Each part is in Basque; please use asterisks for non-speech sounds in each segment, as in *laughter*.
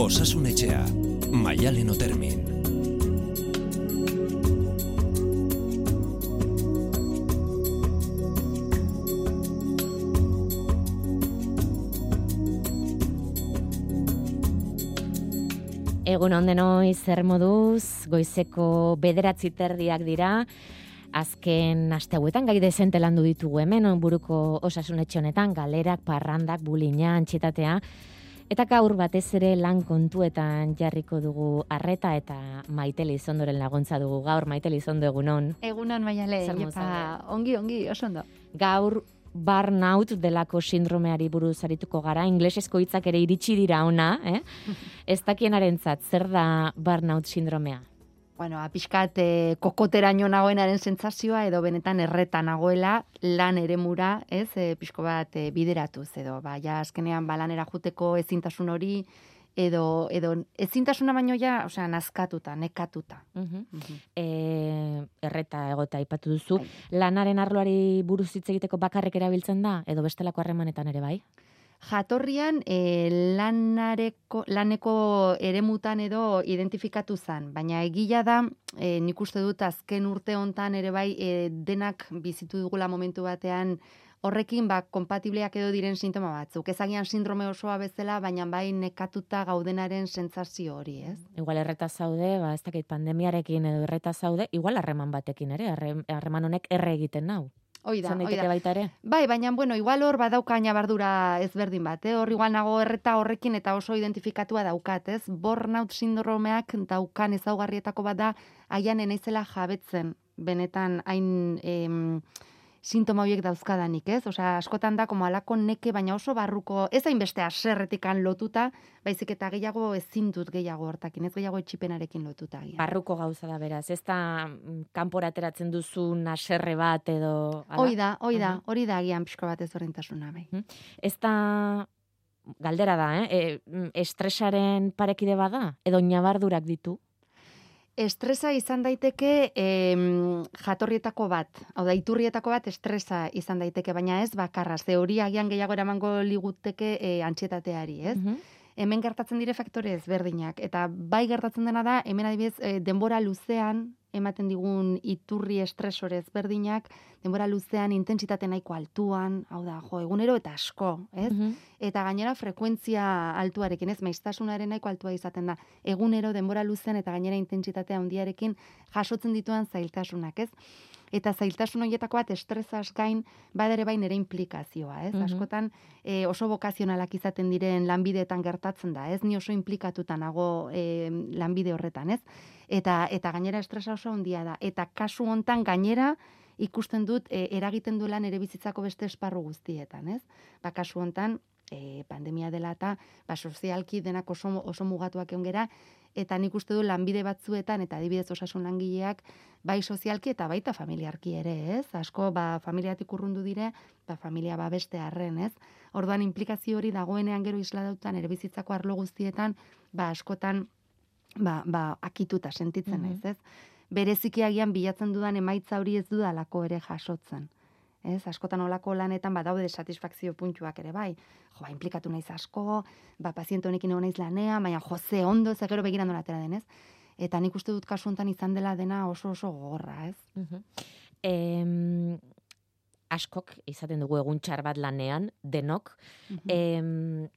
Osasun etxea, maialen otermin. Egun ondenoi zer moduz, goizeko bederatzi terdiak dira, azken aste hauetan gai dezente landu ditugu hemen, buruko osasunetxe honetan, galerak, parrandak, bulina, antxitatea, eta gaur batez ere lan kontuetan jarriko dugu arreta eta maiteli izondoren laguntza dugu gaur, maiteli izondo egunon. Egunon, maiale, ongi, ongi, oso ondo. Gaur burnout delako sindromeari buruz arituko gara, inglesezko hitzak ere iritsi dira ona, eh? *laughs* ez dakienaren zat, zer da burnout sindromea? Bueno, apiskat eh, kokoteraino nagoenaren sentsazioa edo benetan erreta nagoela lan eremura, ez, eh, pixko bat eh, bideratuz edo, ba, ja, azkenean balanera juteko ezintasun hori, edo edo ezintasuna baino ja, osea, nazkatuta, nekatuta. Uh erreta egota aipatu duzu, bai. lanaren arloari buruz hitz egiteko bakarrik erabiltzen da edo bestelako harremanetan ere bai? Jatorrian e, lanareko, laneko eremutan edo identifikatu zan, baina egila da, e, nik uste dut azken urte hontan ere bai e, denak bizitu dugula momentu batean horrekin ba konpatibleak edo diren sintoma batzuk. Ezagian sindrome osoa bezala, baina bai nekatuta gaudenaren sentsazio hori, ez? Igual erreta zaude, ba ez dakit pandemiarekin edo erreta zaude, igual harreman batekin ere, harreman honek erre egiten nau. Hoi da, hoi Baita ere? Bai, baina, bueno, igual hor badauka bardura ezberdin bat, eh? hor igual nago erreta horrekin eta oso identifikatua daukat, ez? Burnout sindromeak daukan ezaugarrietako bat da, aian enaizela jabetzen, benetan hain... Em, sintoma horiek dauzkadanik, ez? Osea, askotan da como alako neke baina oso barruko, ez hainbeste aserretikan lotuta, baizik eta gehiago ezin dut gehiago hortakin, ez gehiago etxipenarekin lotuta. Barruko gauza da beraz, ez da mm, kanpora ateratzen duzu naserre bat edo Hoi da, hoi da, hori da agian pixko bat ez horrentasuna bai. Ez da galdera da, eh? E, mm, estresaren parekide bada edo nabardurak ditu? Estresa izan daiteke em, jatorrietako bat, hau da, iturrietako bat estresa izan daiteke, baina ez bakarra, ze hori agian gehiago eramango liguteke e, antxietateari, ez? Mm Hemen gertatzen dire faktore ezberdinak, eta bai gertatzen dena da, hemen adibidez, e, denbora luzean, ematen digun iturri estresore ezberdinak, denbora luzean intentsitate nahiko altuan, hau da, jo, egunero eta asko, ez? Mhm. Eta gainera frekuentzia altuarekin, ez? Maiztasunaren nahiko altua izaten da. Egunero denbora luzean eta gainera intentsitatea handiarekin jasotzen dituan zailtasunak, ez? eta zailtasun horietako bat estresaz gain badere bain ere implikazioa, ez? Mm Askotan e, oso bokazionalak izaten diren lanbideetan gertatzen da, ez? Ni oso implikatuta nago e, lanbide horretan, ez? Eta eta gainera estresa oso handia da eta kasu hontan gainera ikusten dut e, eragiten duelan ere bizitzako beste esparru guztietan, ez? Ba kasu hontan e, pandemia dela eta ba, sozialki denak oso, oso mugatuak egon gera, eta nik uste du lanbide batzuetan, eta adibidez osasun langileak, bai sozialki eta baita familiarki ere, ez? Asko, ba, familiatik urrundu dire, ba, familia ba beste arren, ez? Orduan, implikazio hori dagoenean gero isla dautan, ere bizitzako arlo guztietan, ba, askotan, ba, ba, akituta sentitzen, mm ez, ez? Bereziki agian bilatzen dudan emaitza hori ez dudalako ere jasotzen. Ez, askotan olako lanetan badaude satisfakzio puntuak ere bai. Jo, ba, implikatu naiz asko, ba paziente honekin egon naiz lanea, baina jo ze ondo ze gero begirando latera denez. Eta nik uste dut kasu hontan izan dela dena oso oso gogorra, ez? Uh askok izaten dugu egun txar bat lanean, denok. Uh -huh.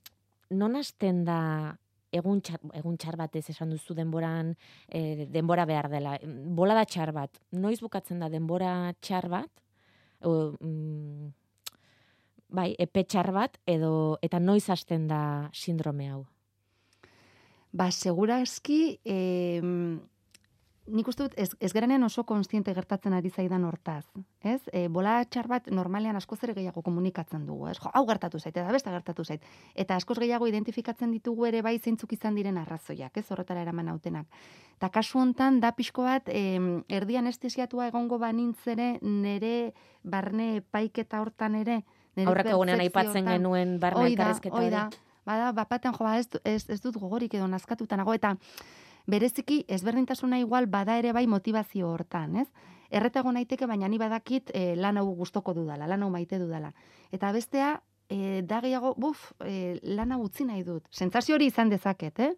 non hasten da egun txar, egun txar bat ez esan duzu denboran, e, denbora behar dela. Bola da txar bat. Noiz bukatzen da denbora txar bat? o, mm, bai, epetxar bat, edo, eta noiz hasten da sindrome hau? Ba, segurazki, eh, nik uste dut, ez, ez gerenean oso konstiente gertatzen ari zaidan hortaz. Ez? E, bola txar bat normalean askoz ere gehiago komunikatzen dugu. Ez? Jo, hau gertatu zait, eta beste gertatu zait. Eta askoz gehiago identifikatzen ditugu ere bai zeintzuk izan diren arrazoiak, ez horretara eraman hautenak. Ta kasu hontan da pixko bat, e, erdian estesiatua egongo banintz ere, nere barne paiketa hortan ere, Aurrek egunean aipatzen genuen barne elkarrezketa hori. Oida, bada, bapaten jo, ba, ez, ez, ez dut gogorik edo nazkatuta nago, eta bereziki ezberdintasuna igual bada ere bai motivazio hortan, ez? Erretago naiteke, baina ni badakit e, lan hau gustoko dudala, lan hau maite dudala. Eta bestea, e, da gehiago, buf, e, lana utzi nahi dut. Sentsazio hori izan dezaket, eh?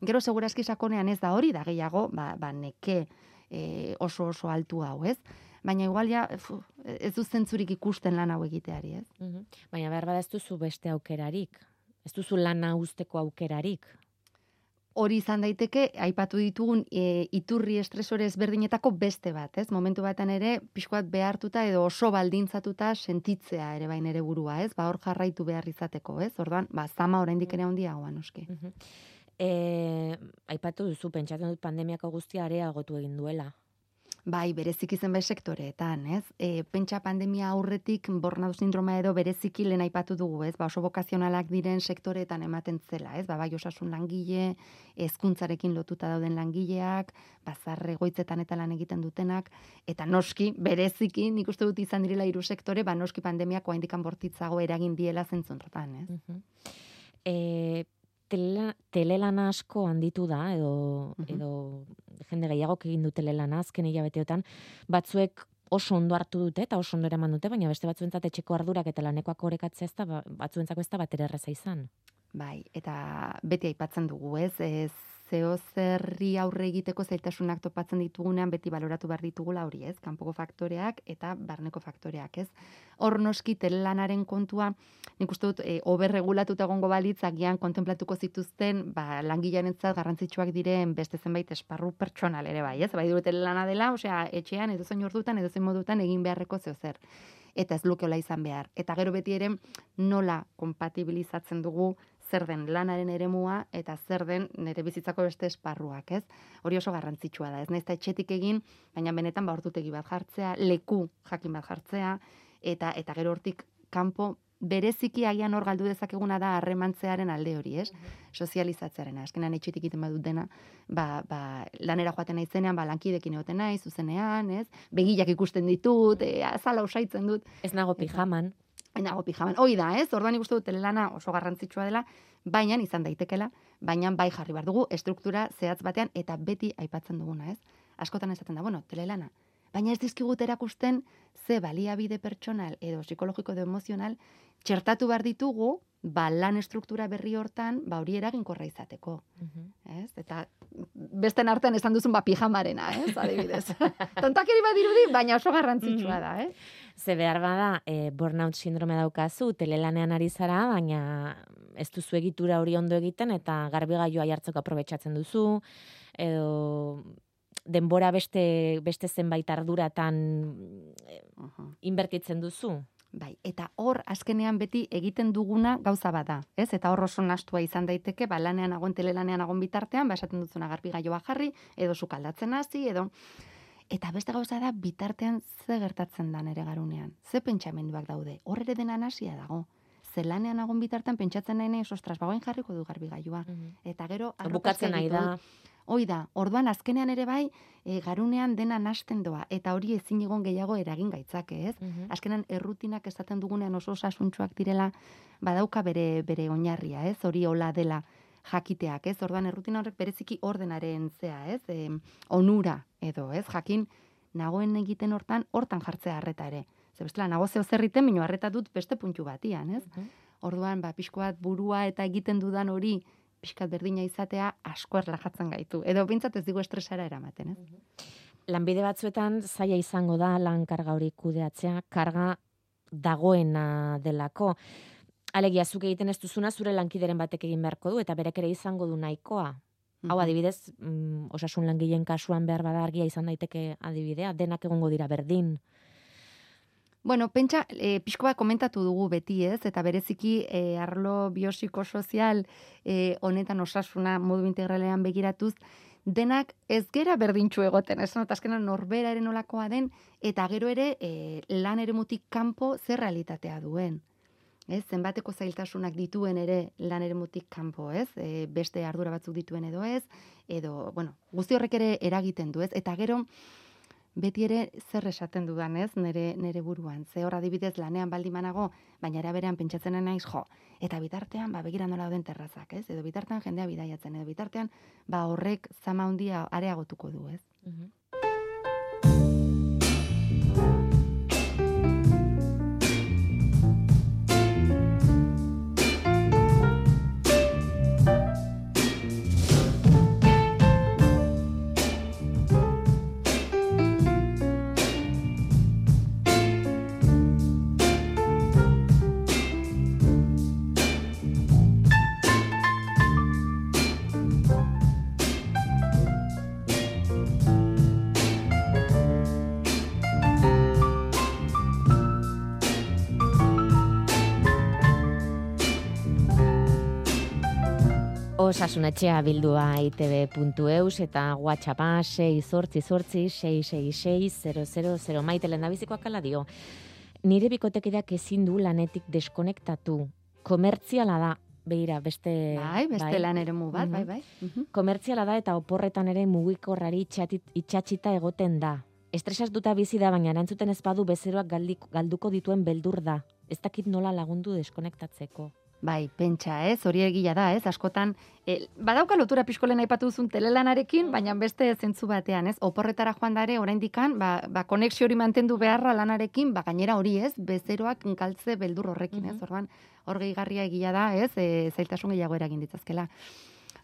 Gero segurazki sakonean ez da hori, da gehiago, ba, ba neke e, oso oso altu hau, ez? Baina igual ja, fu, ez du zentzurik ikusten lan hau egiteari, ez? Mhm. Baina behar bada ez duzu beste aukerarik. Ez duzu lana usteko aukerarik. Hori izan daiteke, aipatu ditugun e, iturri estresore ezberdinetako beste bat, ez? Momentu batean ere, pixkoat behartuta edo oso baldintzatuta sentitzea ere bain ere burua, ez? Ba hor jarraitu behar izateko, ez? Orduan, ba zama oraindik ere handiagoa noski. Mhm. E, aipatu duzu, pentsatzen dut pandemiako guztia areagotu egin duela. Bai, bereziki zenbait sektoreetan, ez? E, pentsa pandemia aurretik burnout sindroma edo bereziki lehen aipatu dugu, ez? Ba, oso bokazionalak diren sektoreetan ematen zela, ez? Ba, bai osasun langile, hezkuntzarekin lotuta dauden langileak, bazar egoitzetan eta lan egiten dutenak, eta noski, bereziki, nik uste dut izan direla hiru sektore, ba, noski pandemiak oaindikan bortitzago eragin diela zentzunrotan, ez? Mhm. E, tele, telelana asko handitu da, edo, Mhm. edo jende gehiagok egin du telelana azken hilabeteotan, batzuek oso ondo hartu dute eta oso ondo eraman dute, baina beste batzuentzat etxeko ardurak eta lanekoak orekatzea ez da, ba- batzuentzako ez da bat erraza izan. Bai, eta beti aipatzen dugu, ez? Ez zeo zerri aurre egiteko zailtasunak topatzen ditugunean beti baloratu behar ditugula hori, ez? Kanpoko faktoreak eta barneko faktoreak, ez? Hor noski telelanaren kontua, nik uste dut, e, oberregulatuta egongo balitz, agian kontemplatuko zituzten, ba, langilearentzat garrantzitsuak diren beste zenbait esparru pertsonal ere bai, ez? Bai dure telelana dela, osea, etxean edo zein ordutan, edo zein modutan egin beharreko zeo zer. Eta ez lukeola izan behar. Eta gero beti ere nola kompatibilizatzen dugu zer den lanaren eremua eta zer den nire bizitzako beste esparruak, ez? Hori oso garrantzitsua da, ez naiz eta etxetik egin, baina benetan ba ordutegi bat jartzea, leku jakin bat jartzea eta eta gero hortik kanpo bereziki agian hor galdu dezakeguna da harremantzearen alde hori, ez? Sozializatzearena. Azkenan etxetik egiten badut dena, ba, ba, lanera joaten naizenean, ba, lankidekin egoten naiz, zuzenean, ez? Begilak ikusten ditut, e, azala usaitzen dut, Ez nago pijaman, nago pijaman. Hoi da, ez? Orduan ikusten dut lana oso garrantzitsua dela, baina izan daitekela, baina bai jarri behar dugu estruktura zehatz batean eta beti aipatzen duguna, ez? Askotan esaten da, bueno, telelana. Baina ez dizkigut erakusten ze baliabide pertsonal edo psikologiko edo emozional txertatu behar ditugu, ba lan estruktura berri hortan, ba hori eraginkorra izateko, ez? Eta besten artean esan duzun ba pijamarena, ez? Adibidez. *laughs* Tontakeri badirudi, baina oso garrantzitsua da, eh? Ze behar bada, e, burnout sindrome daukazu, telelanean ari zara, baina ez duzu egitura hori ondo egiten eta garbigailua jartzeko aprobetxatzen duzu, edo denbora beste, beste zenbait arduratan e, inbertitzen duzu. Bai, eta hor azkenean beti egiten duguna gauza bada, ez? Eta hor oso nastua izan daiteke, ba lanean agon telelanean agon bitartean, ba esaten duzuna garbi gaioa jarri edo sukaldatzen hasi edo eta beste gauza da bitartean ze gertatzen da nere garunean. Ze pentsamenduak daude? Hor ere dena nasia dago. Ze lanean agon bitartean pentsatzen nahi naiz, ostras, bagoen jarriko du garbi gaioa. Eta gero Bukatzen nahi da. Hoi da, orduan azkenean ere bai, e, garunean dena nasten doa, eta hori ezin egon gehiago eragin gaitzake, ez? Mhm. Azkenan errutinak esaten dugunean oso osasuntsuak direla, badauka bere bere oinarria, ez? Hori hola dela jakiteak, ez? Orduan errutina horrek bereziki ordenaren zea, ez? E, onura edo, ez? Jakin nagoen egiten hortan hortan jartzea harreta ere. Ze bestela nago zeo zerriten, baina harreta dut beste puntu batian, ez? Mhm. Orduan, ba, pixko bat burua eta egiten dudan hori pixkat berdina izatea asko erlajatzen gaitu. Edo bintzat ez digu estresara eramaten, ez? Lanbide batzuetan zaila izango da lan karga hori kudeatzea, karga dagoena delako. Alegia, zuk egiten ez duzuna zure lankideren batek egin beharko du, eta berek ere izango du nahikoa. Hau Mhm. adibidez, mm, osasun langileen kasuan behar bada argia izan daiteke adibidea, denak egongo dira berdin. Bueno, pentsa, e, pixko bat komentatu dugu beti ez, eta bereziki e, arlo biopsikosozial e, honetan osasuna modu integralean begiratuz, denak ez gera berdintxu egoten, ez not, azkenan norberaren olakoa den, eta gero ere e, lan ere mutik kanpo zer realitatea duen. Ez, zenbateko zailtasunak dituen ere lan ere mutik kanpo, ez? E, beste ardura batzuk dituen edo ez, edo, bueno, guzti horrek ere eragiten du, ez? Eta gero, beti ere zer esaten dudan, ez, nere, nere buruan. Ze hor adibidez lanean baldin banago, baina era berean pentsatzen naiz jo. Eta bitartean, ba, begira nola dauden terrazak, ez? Edo bitartean jendea bidaiatzen, edo bitartean, ba, horrek zama handia areagotuko du, ez? Osasunetxea bildua itb.eus eta whatsappa 6 sortzi sortzi 666 maite lehen abizikoak ala dio. Nire bikotekideak ezin du lanetik deskonektatu. Komertziala da, behira, beste... Bai, beste bai. lan ere mu bat, Mhm. bai, bai. Mhm. Komertziala da eta oporretan ere mugikorrari itxatxita egoten da. Estresatuta bizi da, baina erantzuten ez badu bezeroak galduko dituen beldur da. Ez dakit nola lagundu deskonektatzeko. Bai, pentsa, ez, hori egia da, ez, askotan, e, badauka lotura pixkolen aipatu duzun telelanarekin, baina beste zentzu batean, ez, oporretara joan dare, oraindikan, ba, ba, konexio hori mantendu beharra lanarekin, ba, gainera hori, ez, bezeroak galtze beldur horrekin, ez, orban, hor gehigarria egia da, ez, e, zailtasun gehiago eragin ditzazkela.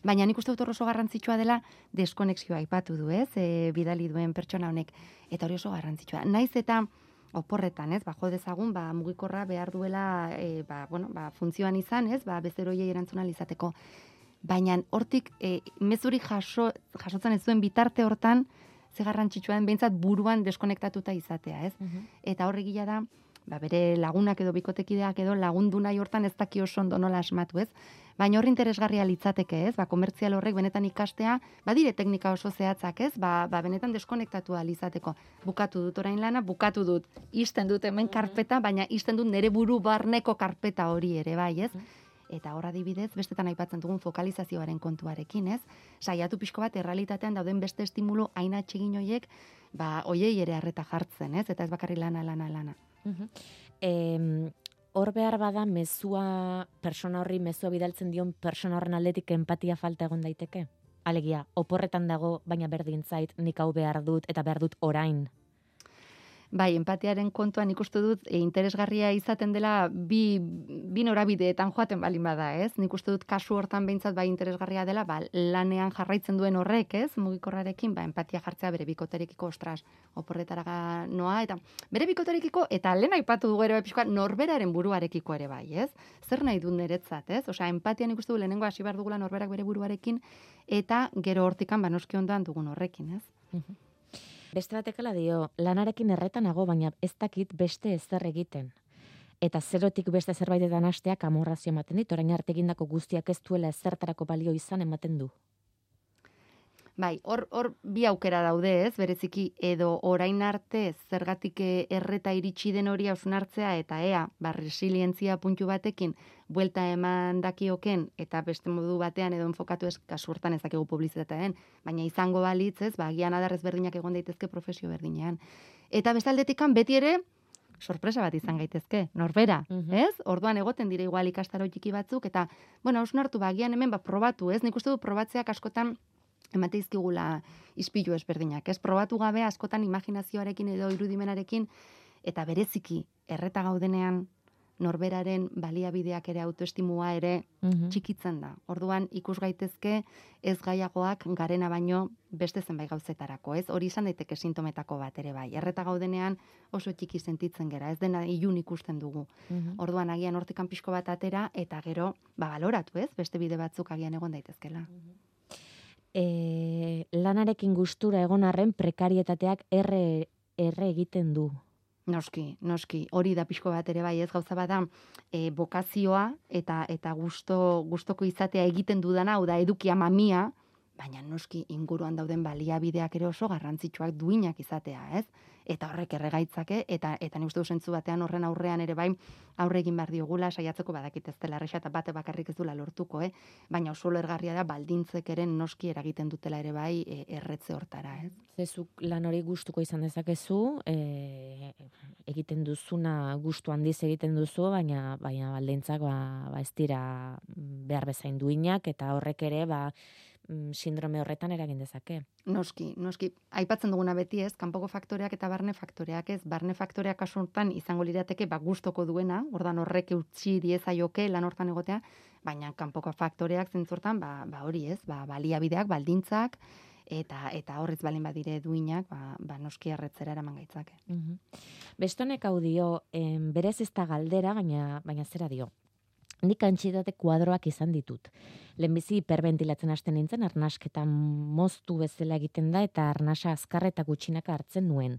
Baina nik uste dut oso garrantzitsua dela deskonexioa aipatu du, ez, e, bidali duen pertsona honek, eta hori oso garrantzitsua. Naiz eta oporretan, ez, ba, jo dezagun, ba, mugikorra behar duela, e, ba, bueno, ba, funtzioan izan, ez, ba, bezeroiei erantzuna izateko. Baina hortik, e, mezuri jaso, jasotzen ez duen bitarte hortan, ze garrantzitsua den behintzat buruan deskonektatuta izatea, ez? Eta horri gila da, ba, bere lagunak edo bikotekideak edo lagundu nahi hortan ez daki oso ondo nola asmatu, ez? Baina hor interesgarria litzateke, ez? Ba, komertzial horrek benetan ikastea, badire teknika oso zehatzak, ez? Ba, ba benetan deskonektatua izateko. Bukatu dut orain lana, bukatu dut. Isten dut hemen karpeta, baina isten dut nere buru barneko karpeta hori ere, bai, ez? Eta hor adibidez, bestetan aipatzen dugun fokalizazioaren kontuarekin, ez? Saiatu pixko bat errealitatean dauden beste estimulu hain atsegin hoiek, ba, hoiei ere harreta jartzen, ez? Eta ez bakarri lana, lana, lana. Em, hor behar bada mezua, persona horri mezua bidaltzen dion persona horren aldetik empatia falta egon daiteke? Alegia, oporretan dago, baina berdin zait, nik hau behar dut, eta behar dut orain. Bai, empatiaren kontuan ikustu dut e, interesgarria izaten dela bi, bi norabideetan joaten balin bada, ez? Nik uste dut kasu hortan behintzat bai interesgarria dela, ba, lanean jarraitzen duen horrek, ez? Mugikorrarekin, ba, empatia jartzea bere bikoterekiko, ostras, oporretaraga noa, eta bere bikoterekiko, eta lehen aipatu dugu ere bai pixkoa, norberaren buruarekiko ere bai, ez? Zer nahi dut niretzat, ez? Osea, empatia nik uste du lehenengo hasi behar dugula norberak bere buruarekin, eta gero hortikan, ba, noski ondoan dugun horrekin, ez? Beste batekala dio, lanarekin erretan nago, baina ez dakit beste ezer egiten. Eta zerotik beste zerbaitetan hasteak amorrazio ematen dit, orain arte egindako guztiak ez duela ezertarako balio izan ematen du. Bai, hor, hor bi aukera daude, ez, bereziki, edo orain arte zergatik eh, erreta iritsi den hori hausnartzea eta ea, ba, resilientzia puntu batekin, buelta eman dakioken, eta beste modu batean edo enfokatu ez, kasu hortan ez dakigu publizitatea den, baina izango balitz, ez, ba, gian adarrez berdinak egon daitezke profesio berdinean. Eta bestaldetikan beti ere, sorpresa bat izan gaitezke, norbera, Mhm. ez? Orduan egoten dire igual ikastaro txiki batzuk, eta, bueno, hausnartu, ba, gian hemen, ba, probatu, ez? Nik uste du probatzeak askotan, emate izkigula ispilu ezberdinak, ez? Probatu gabe askotan imaginazioarekin edo irudimenarekin eta bereziki erreta gaudenean norberaren baliabideak ere autoestimua ere txikitzen da. Orduan ikus gaitezke ez gaiagoak garena baino beste zenbait gauzetarako, ez? Hori izan daiteke sintometako bat ere bai. Erreta gaudenean oso txiki sentitzen gera, ez dena ilun ikusten dugu. Orduan agian hortikan pixko bat atera eta gero ba baloratu, ez? Beste bide batzuk agian egon daitezkela. E, lanarekin gustura egon arren prekarietateak erre, erre egiten du. Noski, noski, hori da pixko bat ere bai, ez gauza bada e, bokazioa eta eta gusto gustoko izatea egiten dudana, hau da edukia mamia, baina noski inguruan dauden baliabideak ere oso garrantzitsuak duinak izatea, ez? Eta horrek erregaitzake, eta eta nik uste dut batean horren aurrean ere bai aurre egin behar diogula, saiatzeko badakit ez dela erresa eta bate bakarrik ez dula lortuko, eh? baina oso lergarria da baldintzek ere noski eragiten dutela ere bai e, erretze hortara, ez? Zezuk lan hori gustuko izan dezakezu, e, egiten duzuna gustu handiz egiten duzu, baina baina baldintzak ba, ba ez dira behar bezain duinak eta horrek ere ba mm, sindrome horretan eragin dezake. Noski, noski, aipatzen duguna beti ez, kanpoko faktoreak eta barne faktoreak ez, barne faktoreak kasu honetan izango lirateke ba gustoko duena, ordan horrek utzi diezaioke lan hortan egotea, baina kanpoko faktoreak zentzortan ba, ba hori ez, ba baliabideak, baldintzak eta eta horrez balen badire duinak, ba, ba noski erretzera eraman gaitzake. Mhm. Bestonek hau dio, em, berez ez da galdera, baina, baina zera dio. Nik antxietate kuadroak izan ditut. Lehenbizi hiperventilatzen hasten nintzen, arnasketan moztu bezala egiten da, eta arnasa azkar eta gutxinaka hartzen nuen.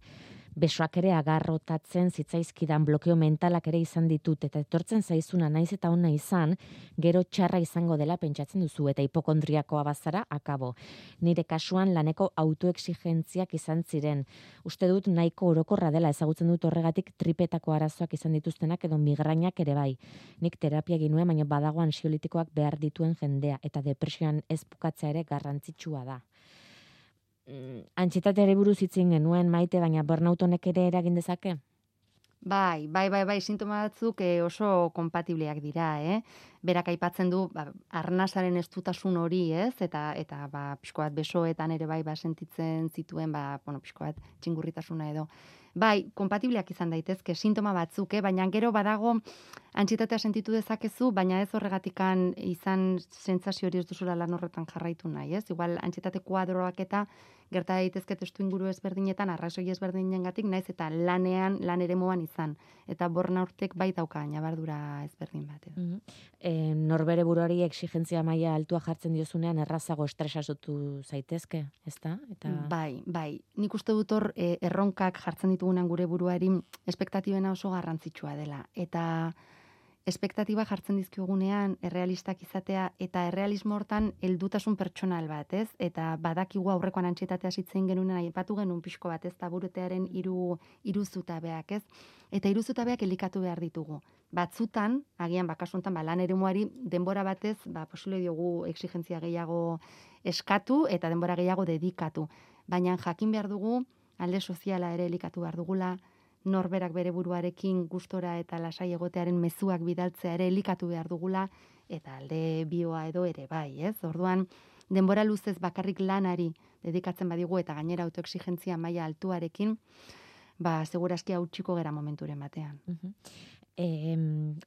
Besoak ere agarrotatzen zitzaizkidan blokeo mentalak ere izan ditut eta etortzen zaizuna naiz eta ona izan, gero txarra izango dela pentsatzen duzu eta hipokondriakoa bazara akabo. Nire kasuan laneko autoexigentziak izan ziren. Uste dut nahiko orokorra dela ezagutzen dut horregatik tripetako arazoak izan dituztenak edo migrainak ere bai. Nik terapia ginuen, baina badagoan ansiolitikoak behar dituen jendea eta depresioan ez bukatzea ere garrantzitsua da. Mm, Antxitateare buruz itzin genuen maite, baina burnout honek ere eragin dezake? Bai, bai, bai, bai, sintoma batzuk eh, oso kompatibleak dira, eh? Berak aipatzen du, ba, arnazaren estutasun hori, ez? Eta, eta ba, pixko bat besoetan ere bai, ba, sentitzen zituen, ba, bueno, pixko bat txingurritasuna edo. Bai, kompatibleak izan daitezke, sintoma batzuk, eh? baina gero badago antxitatea sentitu dezakezu, baina ez horregatikan izan sentsazio hori ez duzula lan horretan jarraitu nahi, ez? Igual antxitate kuadroak eta gerta daitezke testu inguru ezberdinetan arrazoi ezberdinengatik naiz eta lanean lan eremuan izan eta borna urtek bai dauka nabardura ezberdin bat. Mm norbere buruari exigentzia maila altua jartzen diozunean errazago estresasutu zaitezke, ezta? Eta Bai, bai. Nik uste dut hor e, erronkak jartzen ditugunan gure buruari espektatibena oso garrantzitsua dela eta espektatiba jartzen dizkigunean errealistak izatea eta errealismo hortan heldutasun pertsonal bat, ez? Eta badakigu aurrekoan antxietatea sitzen genuen aipatu genuen pixko bat, ez? Taburetearen hiru hiru zutabeak, ez? Eta hiru zutabeak elikatu behar ditugu. Batzutan, agian bakasuntan ba lan eremuari denbora batez, ba posible diogu exigentzia gehiago eskatu eta denbora gehiago dedikatu. Baina jakin behar dugu alde soziala ere elikatu behar dugula, norberak bere buruarekin gustora eta lasai egotearen mezuak bidaltzea ere elikatu behar dugula eta alde bioa edo ere bai, ez? Orduan denbora luzez bakarrik lanari dedikatzen badigu eta gainera autoexigentzia maila altuarekin, ba segurazki hautsiko gera momenturen batean. Mhm. Eh,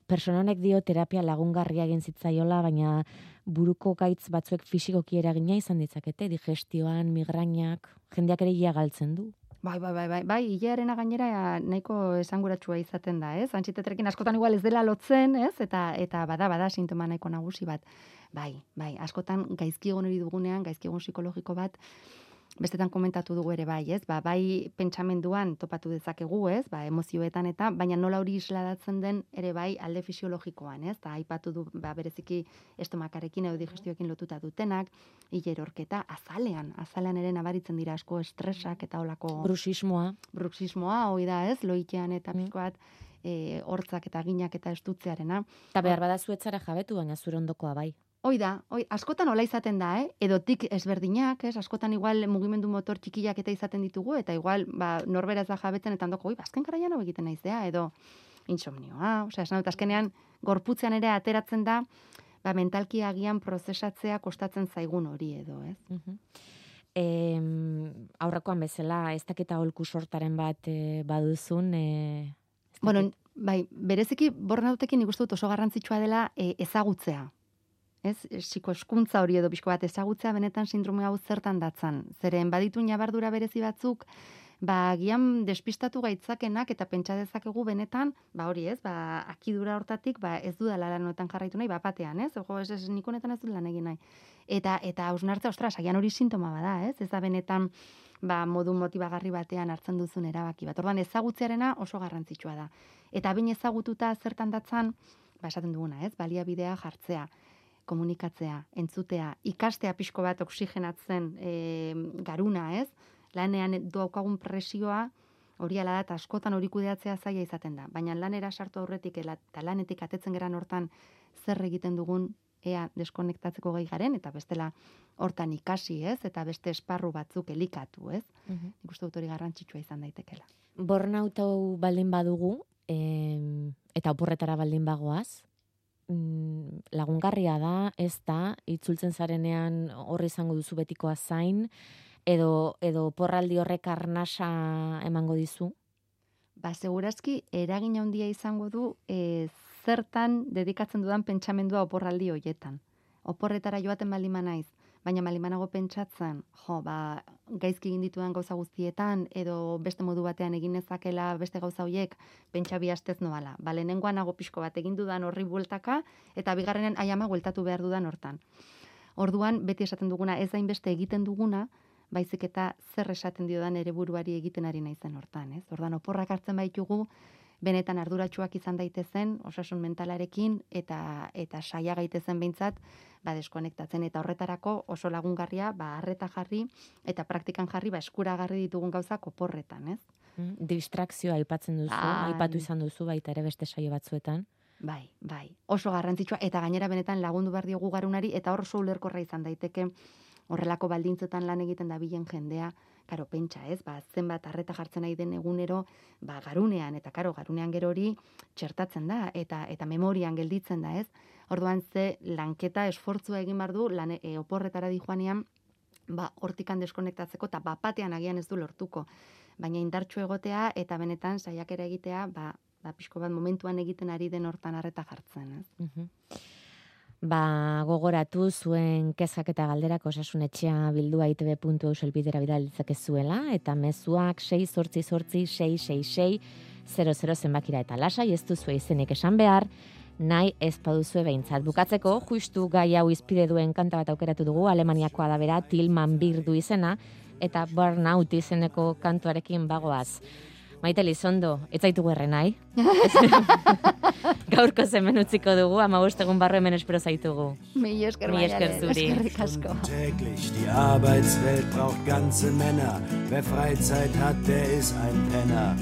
persononek dio terapia lagungarria egin zitzaiola, baina buruko gaitz batzuek fisikoki eragina izan ditzakete, digestioan, migrainak, jendeak ere galtzen du. Bai, bai, bai, bai, bai, hilearena gainera nahiko esanguratsua izaten da, ez? Antxiteterekin askotan igual ez dela lotzen, ez? Eta eta bada, bada sintoma nahiko nagusi bat. Bai, bai, askotan gaizki hori dugunean, gaizki psikologiko bat, bestetan komentatu dugu ere bai, ez? Ba, bai pentsamenduan topatu dezakegu, ez? Ba, emozioetan eta baina nola hori isladatzen den ere bai alde fisiologikoan, ez? Ta aipatu du ba bereziki estomakarekin edo digestioekin lotuta dutenak, hilerorketa azalean, azalean ere nabaritzen dira asko estresak eta holako bruxismoa, bruxismoa hoi da, ez? Loitean eta mm. pizkoat eh hortzak eta ginak eta estutzearena. Ta behar bada zuetzara jabetu baina zure ondokoa bai. Hoi da, hoi, askotan hola izaten da, eh? Edotik ezberdinak, ez? Askotan igual mugimendu motor txikiak eta izaten ditugu, eta igual, ba, norbera ez da jabetzen, eta ondoko, oi, bazken ba, garaian hau egiten naizea, edo insomnioa, osea, esan dut, azkenean, gorputzean ere ateratzen da, ba, mentalki agian prozesatzea kostatzen zaigun hori edo, ez? Mm E, aurrekoan bezala, ez daketa holku sortaren bat e, baduzun, e, Bueno, bai, bereziki bornautekin ikustu dut oso garrantzitsua dela e, ezagutzea ez, esiko eskuntza hori edo bizko bat ezagutzea benetan sindrome hau zertan datzan. Zeren baditu nabardura berezi batzuk, ba, gian despistatu gaitzakenak eta pentsa dezakegu benetan, ba hori ez, ba, akidura hortatik, ba, ez du dala lanoetan jarraitu nahi, ba, patean, ez, jo, ez, ez, nikonetan ez du lan egin nahi. Eta, eta hausnartza, ostras, agian hori sintoma bada, ez, ez da benetan, ba, modu motibagarri batean hartzen duzun erabaki bat. Orduan ezagutzearena oso garrantzitsua da. Eta bain ezagututa zertan datzan, ba, esaten duguna, ez, baliabidea jartzea komunikatzea, entzutea, ikastea pixko bat oksigenatzen e, garuna, ez? Lanean daukagun presioa, hori ala da, askotan hori kudeatzea zaila izaten da. Baina lanera sartu aurretik, eta lanetik atetzen geran hortan zer egiten dugun, ea deskonektatzeko gai garen, eta bestela hortan ikasi, ez? Eta beste esparru batzuk elikatu, ez? Mm -hmm. Nik dut hori garrantzitsua izan daitekela. Burnout hau baldin badugu, em, eta oporretara baldin bagoaz, mm, lagungarria da, ez da, itzultzen zarenean horri izango duzu betikoa zain, edo, edo porraldi horrek arnasa emango dizu? Ba, segurazki, eragin handia izango du, e, zertan dedikatzen dudan pentsamendua oporraldi hoietan. Oporretara joaten baldin naiz, baina malimanago pentsatzen, jo, ba, gaizki egin dituen gauza guztietan, edo beste modu batean egin ezakela beste gauza hoiek, pentsa bi astez noala. Ba, lehenengoan nago pixko bat egin dudan horri bueltaka, eta bigarrenen aiama bueltatu behar dudan hortan. Orduan, beti esaten duguna, ez zain beste egiten duguna, baizik eta zer esaten diodan ere buruari egiten ari naizen hortan, ez? Ordan oporrak hartzen baitugu, benetan arduratsuak izan daitezen osasun mentalarekin eta eta saia gaitezen beintzat ba deskonektatzen eta horretarako oso lagungarria ba harreta jarri eta praktikan jarri ba eskuragarri ditugun gauzak oporretan, ez? Mm, distrakzioa aipatzen duzu, bai. aipatu izan duzu baita ere beste saio batzuetan. Bai, bai. Oso garrantzitsua eta gainera benetan lagundu behar diogu garunari eta hor oso ulerkorra izan daiteke horrelako baldintzetan lan egiten da bilen jendea, karo, pentsa, ez, ba, zenbat arreta jartzen nahi den egunero, ba, garunean, eta karo, garunean gero hori txertatzen da, eta eta memorian gelditzen da, ez? Orduan ze lanketa esfortzua egin bar du lan e, oporretara di joanean, ba, hortikan deskonektatzeko eta bapatean agian ez du lortuko. Baina indartxu egotea eta benetan saiakera egitea, ba, ba pixko bat momentuan egiten ari den hortan arreta jartzen, ez? Ba, gogoratu zuen kezak eta galderak osasun etxea bildua itb.eu selbidera bidalitzak zuela, eta mezuak 6 sortzi sortzi 666 00 zenbakira eta lasai ez duzu izenik esan behar, nahi ez paduzue behintzat. Bukatzeko, justu gai hau izpide duen kanta bat aukeratu dugu, Alemaniakoa da bera, Tilman Birdu izena, eta Burnout izeneko kantuarekin bagoaz. Maite Lizondo, ez zaitu guerre nahi. *laughs* Gaurko zemen utziko dugu, ama egun barro hemen espero zaitugu. Mi esker, Mi esker zuri. Täglich die Arbeitswelt braucht ganze Männer. Wer Freizeit hat, der ist ein Penner.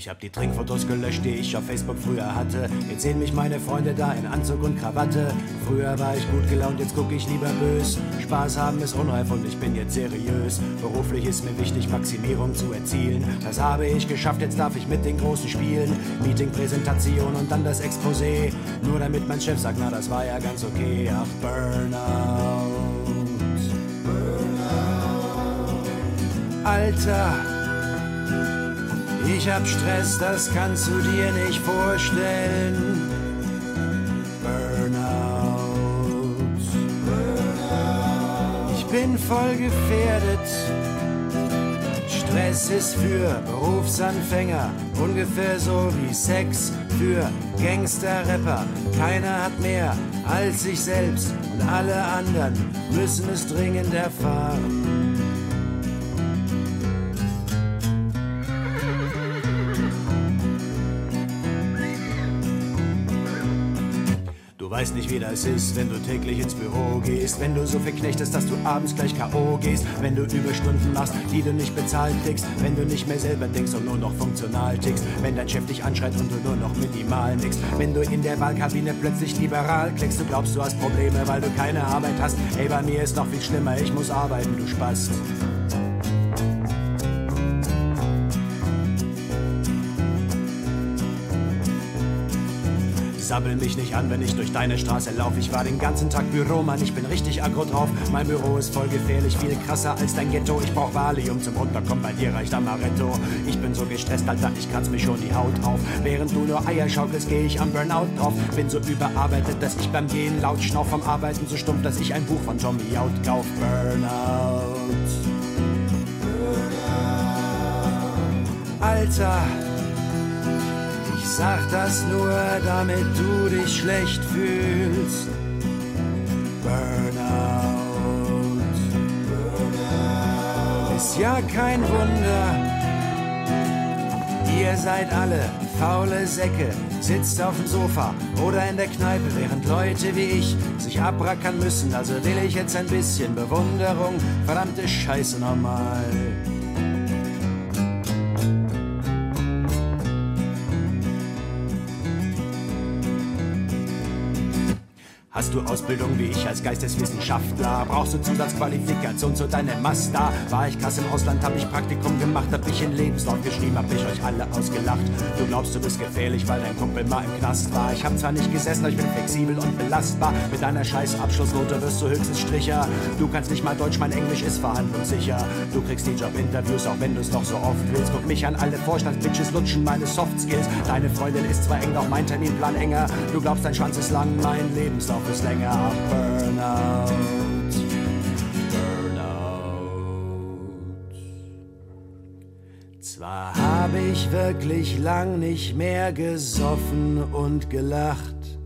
Ich hab die Trinkfotos gelöscht, die ich auf Facebook früher hatte. Jetzt sehen mich meine Freunde da in Anzug und Krawatte. Früher war ich gut gelaunt, jetzt guck ich lieber bös. Spaß haben ist unreif und ich bin jetzt seriös. Beruflich ist mir wichtig, Maximierung zu erzielen. Das habe ich geschafft, jetzt darf ich mit den Großen spielen. Meeting, Präsentation und dann das Exposé. Nur damit mein Chef sagt, na das war ja ganz okay. Ach, Burnout. Burnout. Alter. Ich hab Stress, das kannst du dir nicht vorstellen. Burnout. Ich bin voll gefährdet. Stress ist für Berufsanfänger ungefähr so wie Sex für Gangster-Rapper. Keiner hat mehr als sich selbst und alle anderen müssen es dringend erfahren. Weißt nicht, wie das ist, wenn du täglich ins Büro gehst. Wenn du so viel knechtest, dass du abends gleich K.O. gehst. Wenn du Überstunden machst, die du nicht bezahlt kriegst. Wenn du nicht mehr selber denkst und nur noch funktional tickst. Wenn dein Chef dich anschreit und du nur noch minimal nix. Wenn du in der Wahlkabine plötzlich liberal klickst. Du glaubst, du hast Probleme, weil du keine Arbeit hast. Ey, bei mir ist noch viel schlimmer, ich muss arbeiten, du Spast. Sabbel mich nicht an, wenn ich durch deine Straße laufe. Ich war den ganzen Tag Büromann, ich bin richtig aggro drauf. Mein Büro ist voll gefährlich, viel krasser als dein Ghetto. Ich brauch Valium zum Runterkommen, bei dir reicht Amaretto. Ich bin so gestresst, Alter, ich kratz mich schon die Haut auf. Während du nur Eier schaukelst, geh ich am Burnout drauf. Bin so überarbeitet, dass ich beim Gehen laut schnauf vom Arbeiten so stumpf, dass ich ein Buch von Tommy Out kauf. Burnout. Burnout. Alter sag das nur, damit du dich schlecht fühlst. Burnout. Burnout. Ist ja kein Wunder. Ihr seid alle faule Säcke, sitzt auf dem Sofa oder in der Kneipe, während Leute wie ich sich abrackern müssen. Also will ich jetzt ein bisschen Bewunderung. Verdammte Scheiße normal. Hast du Ausbildung wie ich als Geisteswissenschaftler? Brauchst du Zusatzqualifikation zu deinem Master? War ich krass im Ausland, hab ich Praktikum gemacht, hab ich in Lebenslauf geschrieben, hab ich euch alle ausgelacht. Du glaubst, du bist gefährlich, weil dein Kumpel mal im Knast war. Ich hab zwar nicht gesessen, aber ich bin flexibel und belastbar. Mit deiner scheiß Abschlussnote wirst du höchstens Stricher. Du kannst nicht mal Deutsch, mein Englisch ist verhandlungssicher. Du kriegst die Jobinterviews, auch wenn du es noch so oft willst. Guck mich an, alle Vorstandsbitches lutschen meine Softskills. Deine Freundin ist zwar eng, doch mein Terminplan enger. Du glaubst, dein Schwanz ist lang, mein Lebenslauf ist länger. Burnout. Burnout. Zwar habe ich wirklich lang nicht mehr gesoffen und gelacht,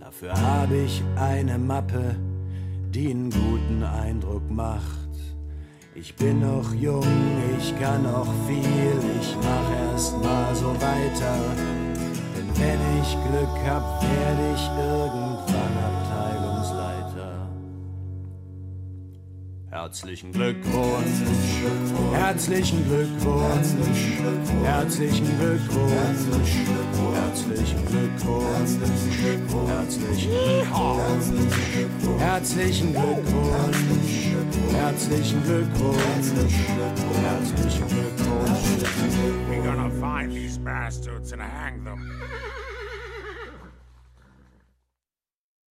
dafür habe ich eine Mappe, die einen guten Eindruck macht. Ich bin noch jung, ich kann noch viel, ich mach erst mal so weiter. Denn wenn ich Glück hab, werde ich irgendwann Herzlichen Glückwunsch, herzlichen Glückwunsch, herzlichen Glückwunsch, herzlichen Glückwunsch, herzlichen Glückwunsch, herzlichen Glückwunsch, herzlichen Glückwunsch, herzlichen Glückwunsch. We're gonna find these bastards and hang them.